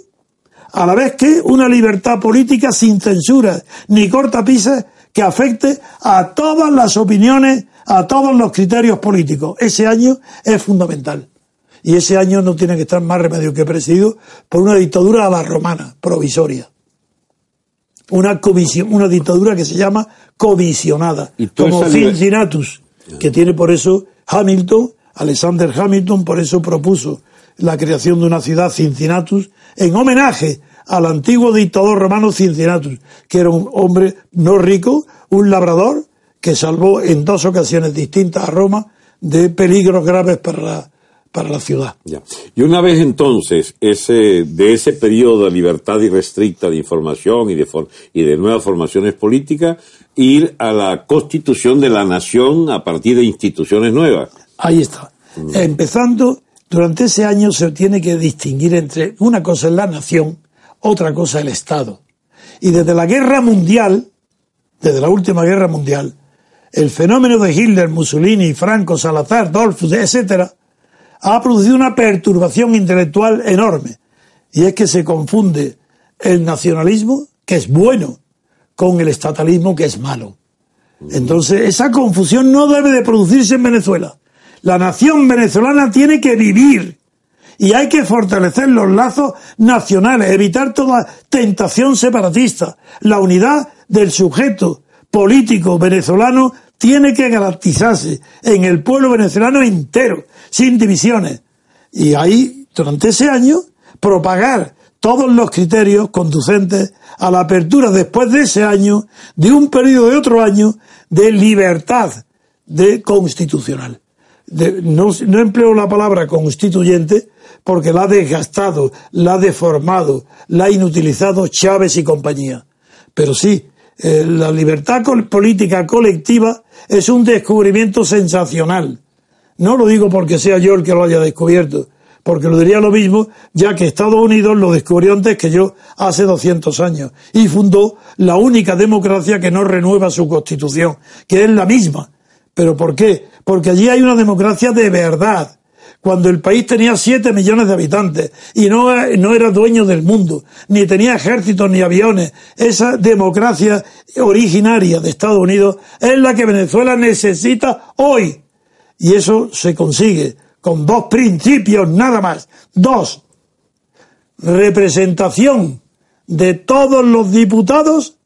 a la vez que una libertad política sin censura ni cortapisas que afecte a todas las opiniones, a todos los criterios políticos. Ese año es fundamental. Y ese año no tiene que estar más remedio que presidido por una dictadura a la romana, provisoria. Una, comisión, una dictadura que se llama comisionada, como Cincinnatus, que tiene por eso Hamilton, Alexander Hamilton, por eso propuso la creación de una ciudad Cincinnatus en homenaje al antiguo dictador romano Cincinnatus, que era un hombre no rico, un labrador, que salvó en dos ocasiones distintas a Roma de peligros graves para la, para la ciudad. Y una vez entonces ese, de ese periodo de libertad irrestricta de información y de, y de nuevas formaciones políticas, ir a la constitución de la nación a partir de instituciones nuevas. Ahí está. Mm. Empezando, durante ese año se tiene que distinguir entre una cosa es la nación, otra cosa el Estado. Y desde la guerra mundial, desde la última guerra mundial, el fenómeno de Hitler, Mussolini, Franco, Salazar, Dolphus, etcétera, ha producido una perturbación intelectual enorme. Y es que se confunde el nacionalismo, que es bueno, con el estatalismo, que es malo. Entonces, esa confusión no debe de producirse en Venezuela. La nación venezolana tiene que vivir y hay que fortalecer los lazos nacionales, evitar toda tentación separatista. La unidad del sujeto político venezolano tiene que garantizarse en el pueblo venezolano entero, sin divisiones. Y ahí, durante ese año, propagar todos los criterios conducentes a la apertura después de ese año, de un periodo de otro año, de libertad de constitucional. no, empleo la palabra constituyente porque la ha desgastado, la ha deformado, la ha inutilizado Chávez y compañía. Pero sí, eh, la libertad política colectiva es un descubrimiento sensacional. No lo digo porque sea yo el que lo haya descubierto, porque lo diría lo mismo, ya que Estados Unidos lo descubrió antes que yo hace 200 años y fundó la única democracia que no renueva su constitución, que es la misma. ¿Pero por qué? Porque allí hay una democracia de verdad, cuando el país tenía 7 millones de habitantes y no, no era dueño del mundo, ni tenía ejércitos ni aviones. Esa democracia originaria de Estados Unidos es la que Venezuela necesita hoy. Y eso se consigue con dos principios nada más. Dos, representación de todos los diputados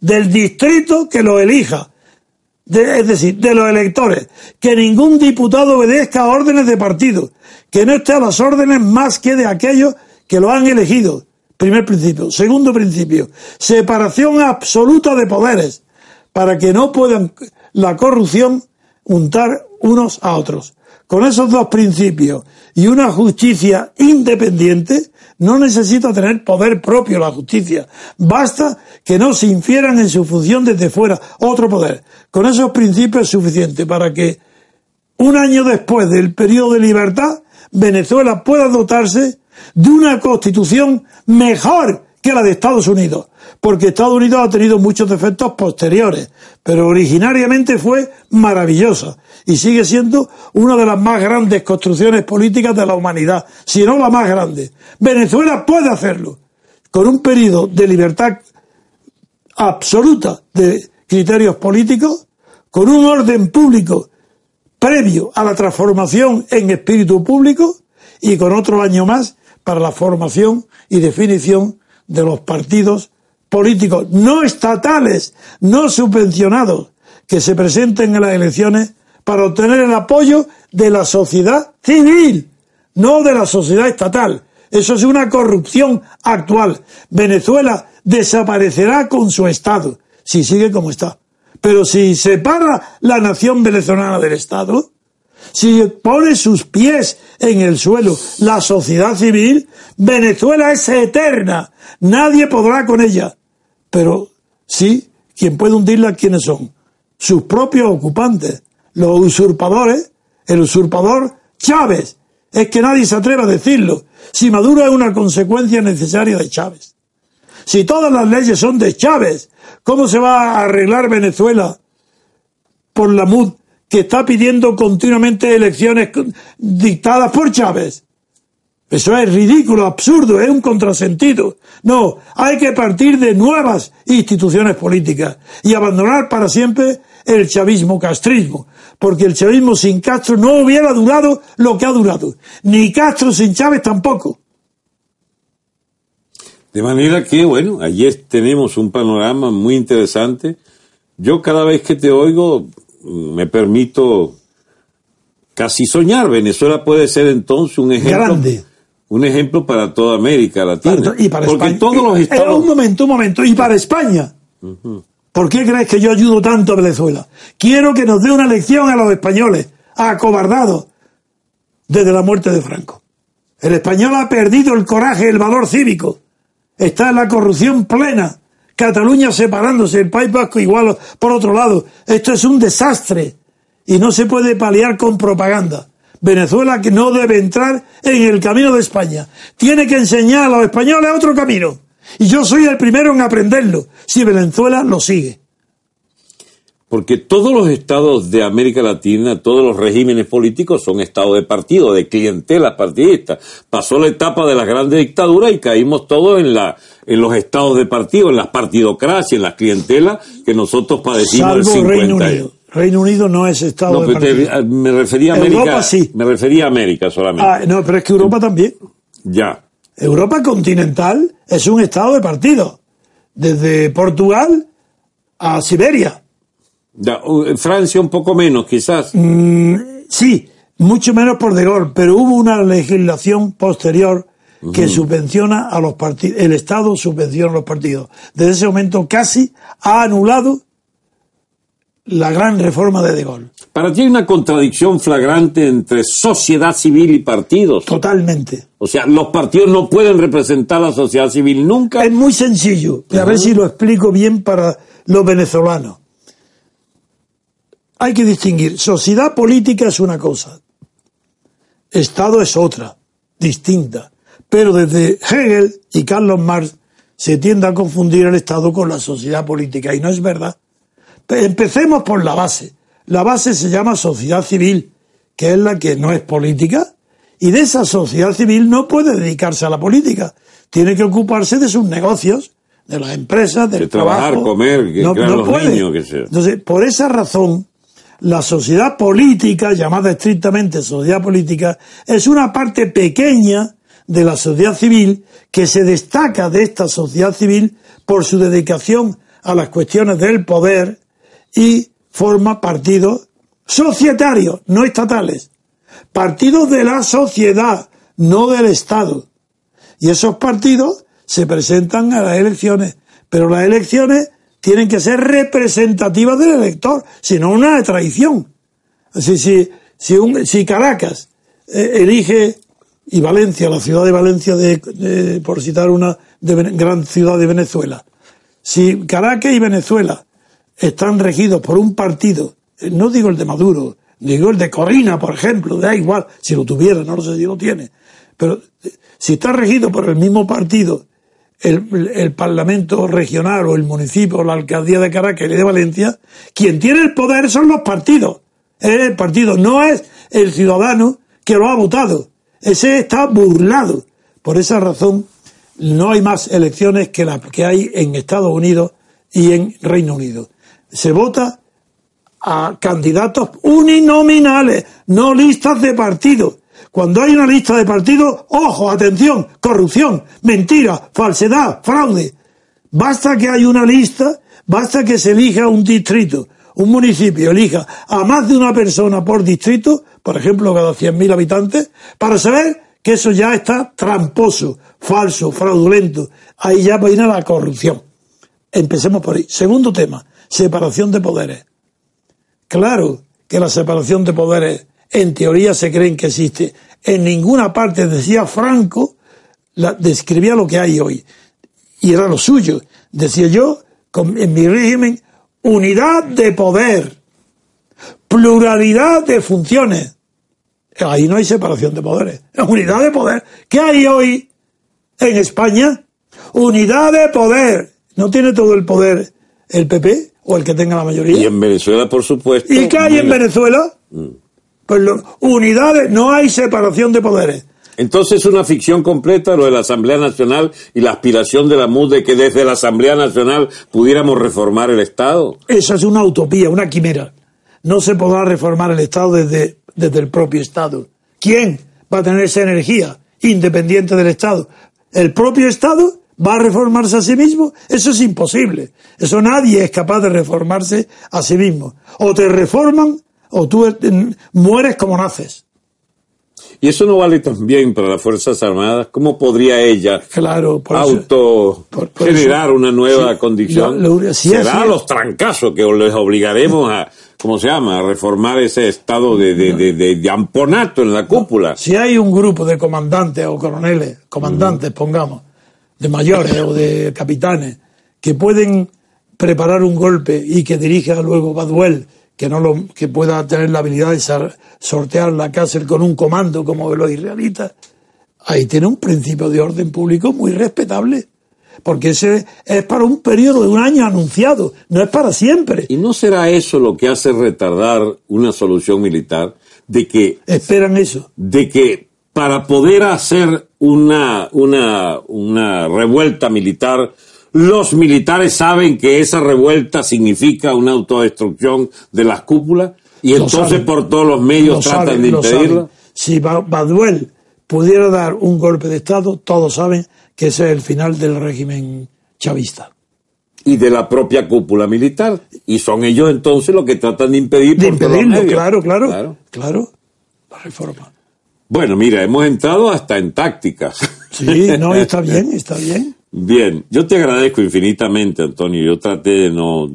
del distrito que lo elija. Es decir, de los electores, que ningún diputado obedezca a órdenes de partido, que no esté a las órdenes más que de aquellos que lo han elegido. Primer principio. Segundo principio, separación absoluta de poderes, para que no puedan la corrupción untar unos a otros. Con esos dos principios y una justicia independiente, no necesita tener poder propio la justicia. Basta que no se infieran en su función desde fuera otro poder. Con esos principios es suficiente para que un año después del periodo de libertad, Venezuela pueda dotarse de una constitución mejor que la de Estados Unidos, porque Estados Unidos ha tenido muchos defectos posteriores, pero originariamente fue maravillosa y sigue siendo una de las más grandes construcciones políticas de la humanidad, si no la más grande. Venezuela puede hacerlo, con un periodo de libertad absoluta de criterios políticos, con un orden público previo a la transformación en espíritu público y con otro año más para la formación y definición de los partidos políticos no estatales, no subvencionados, que se presenten en las elecciones para obtener el apoyo de la sociedad civil, no de la sociedad estatal. Eso es una corrupción actual. Venezuela desaparecerá con su Estado, si sigue como está. Pero si separa la nación venezolana del Estado, si pone sus pies en el suelo la sociedad civil, Venezuela es eterna. Nadie podrá con ella. Pero sí, quien puede hundirla, ¿quiénes son? Sus propios ocupantes, los usurpadores, el usurpador Chávez. Es que nadie se atreve a decirlo. Si Maduro es una consecuencia necesaria de Chávez. Si todas las leyes son de Chávez, ¿cómo se va a arreglar Venezuela por la MUD que está pidiendo continuamente elecciones dictadas por Chávez. Eso es ridículo, absurdo, es un contrasentido. No, hay que partir de nuevas instituciones políticas y abandonar para siempre el chavismo-castrismo, porque el chavismo sin Castro no hubiera durado lo que ha durado, ni Castro sin Chávez tampoco. De manera que, bueno, ayer tenemos un panorama muy interesante. Yo cada vez que te oigo me permito casi soñar. Venezuela puede ser entonces un ejemplo. Un ejemplo para toda América Latina. y para Porque España. todos los estados. un momento, un momento. Y para España. ¿Por qué crees que yo ayudo tanto a Venezuela? Quiero que nos dé una lección a los españoles, acobardados, desde la muerte de Franco. El español ha perdido el coraje, el valor cívico. Está en la corrupción plena. Cataluña separándose, el País Vasco igual por otro lado. Esto es un desastre y no se puede paliar con propaganda. Venezuela que no debe entrar en el camino de España. Tiene que enseñar a los españoles otro camino. Y yo soy el primero en aprenderlo, si Venezuela lo sigue. Porque todos los estados de América Latina, todos los regímenes políticos son estados de partido, de clientelas partidistas. Pasó la etapa de las grandes dictaduras y caímos todos en la en los estados de partido, en las partidocracias, en las clientelas que nosotros padecimos Salvo Reino Unido. Reino Unido no es estado de partido. me refería a América. Europa sí. Me refería a América solamente. Ah, no, pero es que Europa también. Ya. Europa continental es un estado de partido. Desde Portugal a Siberia. Ya, Francia un poco menos, quizás. Mm, sí, mucho menos por De Gaulle, pero hubo una legislación posterior que subvenciona a los partidos, el Estado subvenciona a los partidos. Desde ese momento casi ha anulado la gran reforma de De Gaulle. Para ti hay una contradicción flagrante entre sociedad civil y partidos. Totalmente. O sea, los partidos no pueden representar a la sociedad civil nunca. Es muy sencillo. a ver si lo explico bien para los venezolanos. Hay que distinguir. Sociedad política es una cosa. Estado es otra, distinta. Pero desde Hegel y Carlos Marx se tiende a confundir el Estado con la sociedad política y no es verdad. Empecemos por la base. La base se llama sociedad civil, que es la que no es política, y de esa sociedad civil no puede dedicarse a la política. Tiene que ocuparse de sus negocios, de las empresas, del de trabajar, comer, que no, los niños, que sea. Entonces, por esa razón, la sociedad política, llamada estrictamente sociedad política, es una parte pequeña de la sociedad civil que se destaca de esta sociedad civil por su dedicación a las cuestiones del poder y forma partidos societarios, no estatales. Partidos de la sociedad, no del Estado. Y esos partidos se presentan a las elecciones, pero las elecciones tienen que ser representativas del elector, sino una traición. Así, si, si, si Caracas eh, elige, y Valencia, la ciudad de Valencia, de, por citar una gran ciudad de Venezuela, si Caracas y Venezuela están regidos por un partido, eh, no digo el de Maduro, digo el de Corina, por ejemplo, da igual, si lo tuviera, no lo sé si lo tiene, pero eh, si está regido por el mismo partido, el, el, Parlamento regional o el municipio o la alcaldía de Caracas y de Valencia, quien tiene el poder son los partidos. Es el partido, no es el ciudadano que lo ha votado. Ese está burlado. Por esa razón, no hay más elecciones que las que hay en Estados Unidos y en Reino Unido. Se vota a candidatos uninominales, no listas de partidos. Cuando hay una lista de partidos, ojo, atención, corrupción, mentira, falsedad, fraude. Basta que hay una lista, basta que se elija un distrito, un municipio elija a más de una persona por distrito, por ejemplo, cada 100.000 habitantes, para saber que eso ya está tramposo, falso, fraudulento. Ahí ya viene la corrupción. Empecemos por ahí. Segundo tema, separación de poderes. Claro que la separación de poderes en teoría se creen que existe. En ninguna parte decía Franco, la, describía lo que hay hoy. Y era lo suyo. Decía yo, en mi régimen, unidad de poder, pluralidad de funciones. Ahí no hay separación de poderes. Unidad de poder. ¿Qué hay hoy en España? Unidad de poder. ¿No tiene todo el poder el PP o el que tenga la mayoría? Y en Venezuela, por supuesto. ¿Y qué hay en Venezuela? Mm. Pues unidades, no hay separación de poderes. Entonces es una ficción completa lo de la Asamblea Nacional y la aspiración de la MUD de que desde la Asamblea Nacional pudiéramos reformar el Estado. Esa es una utopía, una quimera. No se podrá reformar el Estado desde, desde el propio Estado. ¿Quién va a tener esa energía independiente del Estado? ¿El propio Estado va a reformarse a sí mismo? Eso es imposible. Eso nadie es capaz de reformarse a sí mismo. O te reforman o tú mueres como naces. Y eso no vale también para las Fuerzas Armadas. ¿Cómo podría ella claro, auto generar una nueva condición? Será los trancazos que les obligaremos a, ¿cómo se llama?, a reformar ese estado de, de, de, amponato en la cúpula. Si hay un grupo de comandantes o coroneles, comandantes, pongamos, de mayores o de capitanes, que pueden preparar un golpe y que dirija luego Baduel que no lo, que pueda tener la habilidad de sortear la cárcel con un comando como los israelitas, ahí tiene un principio de orden público muy respetable. Porque ese es para un periodo de un año anunciado, no es para siempre. ¿Y no será eso lo que hace retardar una solución militar? De que. Esperan eso. De que para poder hacer una, una, una revuelta militar los militares saben que esa revuelta significa una autodestrucción de las cúpulas y entonces por todos los medios tratan de impedirla. Si Baduel pudiera dar un golpe de Estado, todos saben que ese es el final del régimen chavista. Y de la propia cúpula militar. Y son ellos entonces los que tratan de impedir. De impedirlo, claro, claro, claro, claro. La reforma. Bueno, mira, hemos entrado hasta en tácticas. Sí, no, está bien, está bien. Bien, yo te agradezco infinitamente, Antonio. Yo traté de no,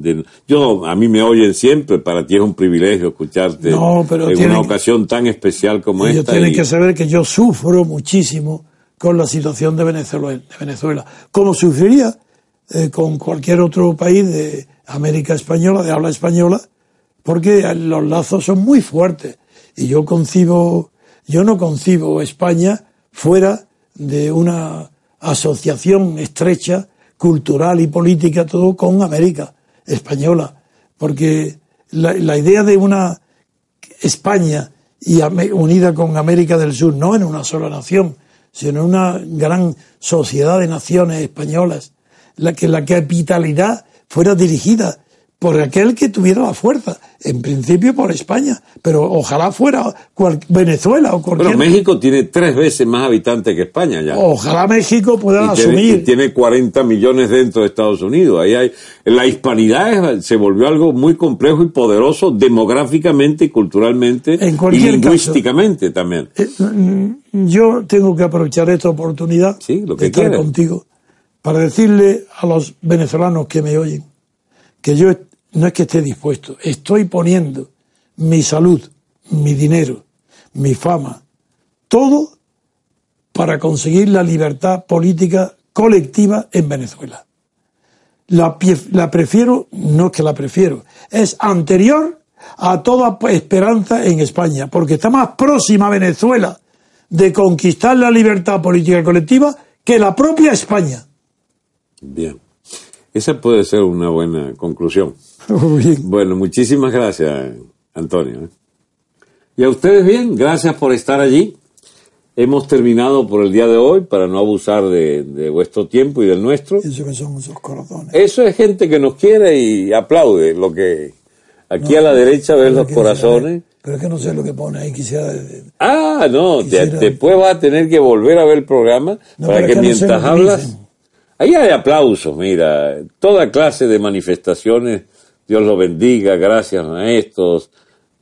yo a mí me oyen siempre. Para ti es un privilegio escucharte en una ocasión tan especial como ellos esta. Tienen que saber que yo sufro muchísimo con la situación de Venezuela, de Venezuela. como sufriría eh, con cualquier otro país de América española, de habla española, porque los lazos son muy fuertes. Y yo concibo, yo no concibo España fuera de una asociación estrecha, cultural y política, todo con América española. Porque la, idea de una España y unida con América del Sur, no en una sola nación, sino en una gran sociedad de naciones españolas, la que la capitalidad fuera dirigida por aquel que tuviera la fuerza, en principio por España, pero ojalá fuera Venezuela o cualquier... Bueno, México tiene tres veces más habitantes que España ya. Ojalá México pueda asumir... Tiene, tiene 40 millones dentro de Estados Unidos. Ahí hay, la hispanidad se volvió algo muy complejo y poderoso demográficamente y culturalmente y lingüísticamente también. Eh, mm, yo tengo que aprovechar esta oportunidad sí, lo que de estar contigo para decirle a los venezolanos que me oyen que yo no es que esté dispuesto, estoy poniendo mi salud, mi dinero, mi fama, todo para conseguir la libertad política colectiva en Venezuela. La, la, prefiero, no es que la prefiero, es anterior a toda esperanza en España, porque está más próxima Venezuela de conquistar la libertad política colectiva que la propia España. Bien. Esa puede ser una buena conclusión. Bueno, muchísimas gracias, Antonio. ¿eh? Y a ustedes bien, gracias por estar allí. Hemos terminado por el día de hoy para no abusar de, vuestro tiempo y del nuestro. Eso que son esos corazones. Eso es gente que nos quiere y aplaude. Lo que aquí a la derecha ves los corazones. Pero es que no sé lo que pone ahí, quisiera... Ah, no, después vas a tener que volver a ver el programa para que, mientras hablas... Ahí hay aplausos, mira, toda clase de manifestaciones, Dios los bendiga, gracias maestros.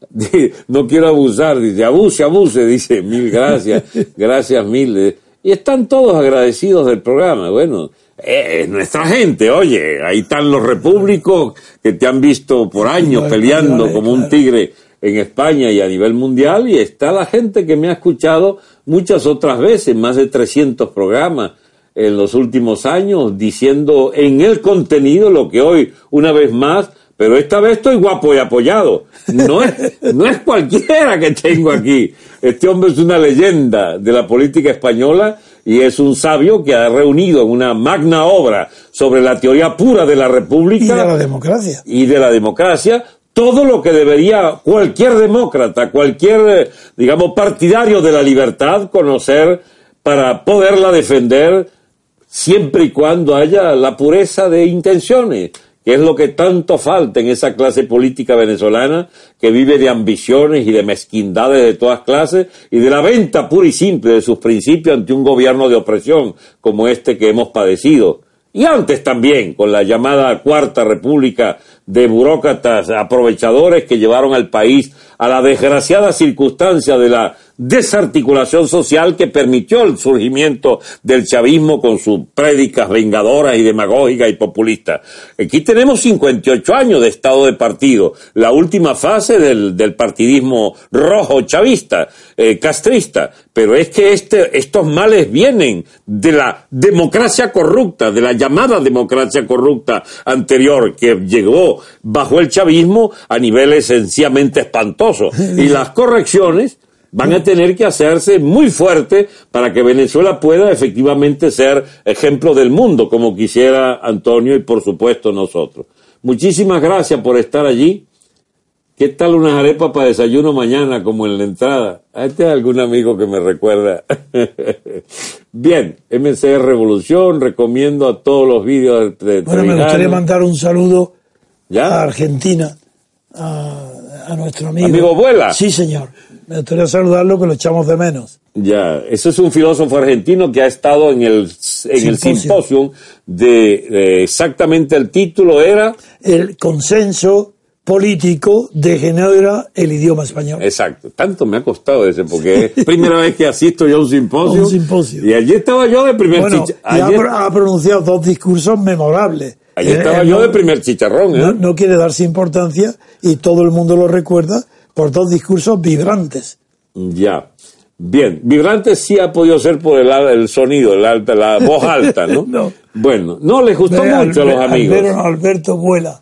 No quiero abusar, dice, abuse, abuse, dice, mil gracias, gracias mil. Y están todos agradecidos del programa. Bueno, es nuestra gente, oye, ahí están los repúblicos que te han visto por años peleando como un tigre en España y a nivel mundial, y está la gente que me ha escuchado muchas otras veces, más de 300 programas en los últimos años diciendo en el contenido lo que hoy, una vez más, pero esta vez estoy guapo y apoyado. No es, no es cualquiera que tengo aquí. Este hombre es una leyenda de la política española y es un sabio que ha reunido en una magna obra sobre la teoría pura de la República. Y de la democracia. Y de la democracia, todo lo que debería cualquier demócrata, cualquier, digamos, partidario de la libertad conocer para poderla defender siempre y cuando haya la pureza de intenciones, que es lo que tanto falta en esa clase política venezolana que vive de ambiciones y de mezquindades de todas clases y de la venta pura y simple de sus principios ante un gobierno de opresión como este que hemos padecido. Y antes también, con la llamada Cuarta República de burócratas aprovechadores que llevaron al país a la desgraciada circunstancia de la desarticulación social que permitió el surgimiento del chavismo con sus prédicas vengadoras y demagógicas y populistas. Aquí tenemos 58 años de estado de partido, la última fase del, del partidismo rojo chavista, eh, castrista, pero es que este, estos males vienen de la democracia corrupta, de la llamada democracia corrupta anterior que llegó bajo el chavismo a niveles sencillamente espantosos. Y las correcciones van a tener que hacerse muy fuerte para que Venezuela pueda efectivamente ser ejemplo del mundo, como quisiera Antonio y por supuesto nosotros. Muchísimas gracias por estar allí. ¿Qué tal unas arepas para desayuno mañana, como en la entrada? Este es algún amigo que me recuerda. Bien, MCR Revolución, recomiendo a todos los vídeos de Bueno, me gustaría mandar un saludo a Argentina, a, a nuestro amigo. ¿Amigo Vuela? Sí, señor. Me gustaría saludarlo, que lo echamos de menos. Ya, eso es un filósofo argentino que ha estado en el, en el simposio de, exactamente el título era... El consenso político de Ginebra el idioma español. Exacto, tanto me ha costado ese, porque es primera vez que asisto yo a un simposio. un simposio. Y allí estaba yo de primer bueno, ha, pronunciado dos discursos memorables. Allí estaba eh, yo de primer chicharrón. ¿eh? No, no, quiere darse importancia y todo el mundo lo recuerda por dos discursos vibrantes. Ya. Bien, vibrante sí ha podido ser por el, el sonido, el alta, la voz alta, ¿no? no. Bueno, no les gustó mucho a los amigos. Alberto Vuela.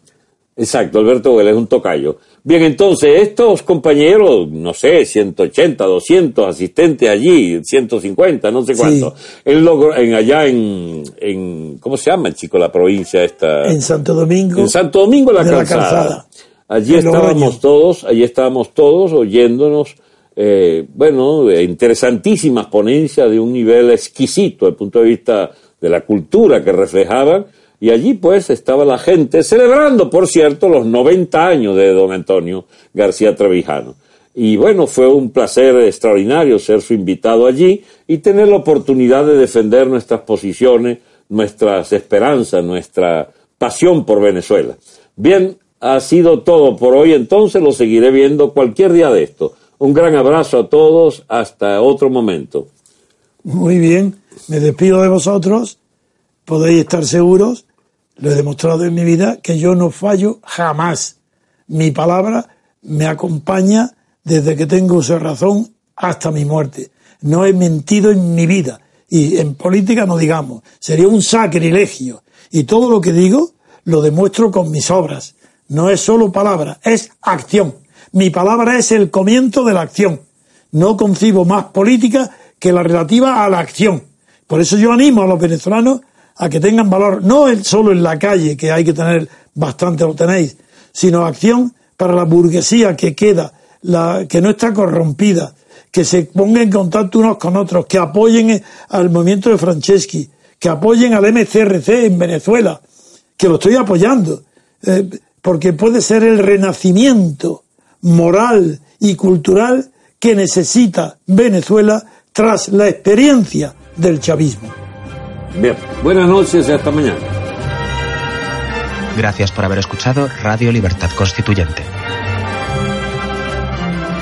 Exacto, Alberto Vuela es un tocayo. Bien, entonces estos compañeros, no sé, 180, 200 asistentes allí, 150, no sé cuánto. Él logró, en allá en, en, ¿cómo se llama, chico, la provincia esta? En Santo Domingo. En Santo Domingo la, calzada. Allí estábamos todos, allí estábamos todos oyéndonos, eh, bueno, interesantísimas ponencias de un nivel exquisito desde el punto de vista de la cultura que reflejaban Y allí pues estaba la gente celebrando, por cierto, los 90 años de don Antonio García Trevijano. Y bueno, fue un placer extraordinario ser su invitado allí y tener la oportunidad de defender nuestras posiciones, nuestras esperanzas, nuestra pasión por Venezuela. Bien, ha sido todo por hoy, entonces lo seguiré viendo cualquier día de esto. Un gran abrazo a todos, hasta otro momento. Muy bien, me despido de vosotros, podéis estar seguros, lo he demostrado en mi vida, que yo no fallo jamás. Mi palabra me acompaña desde que tengo esa razón hasta mi muerte. No he mentido en mi vida. Y en política no digamos, sería un sacrilegio. Y todo lo que digo lo demuestro con mis obras. No es solo palabra, es acción. Mi palabra es el comienzo de la acción. No concibo más política que la relativa a la acción. Por eso yo animo a los venezolanos a que tengan valor, no solo en la calle, que hay que tener bastante, lo tenéis, sino acción para la burguesía que queda, la, que no está corrompida, que se ponga en contacto unos con otros, que apoyen al movimiento de Franceschi, que apoyen al MCRC en Venezuela, que lo estoy apoyando, eh, porque puede ser el renacimiento moral y cultural que necesita Venezuela tras la experiencia del chavismo. Bien, buenas noches y hasta mañana. Gracias por haber escuchado Radio Libertad Constituyente.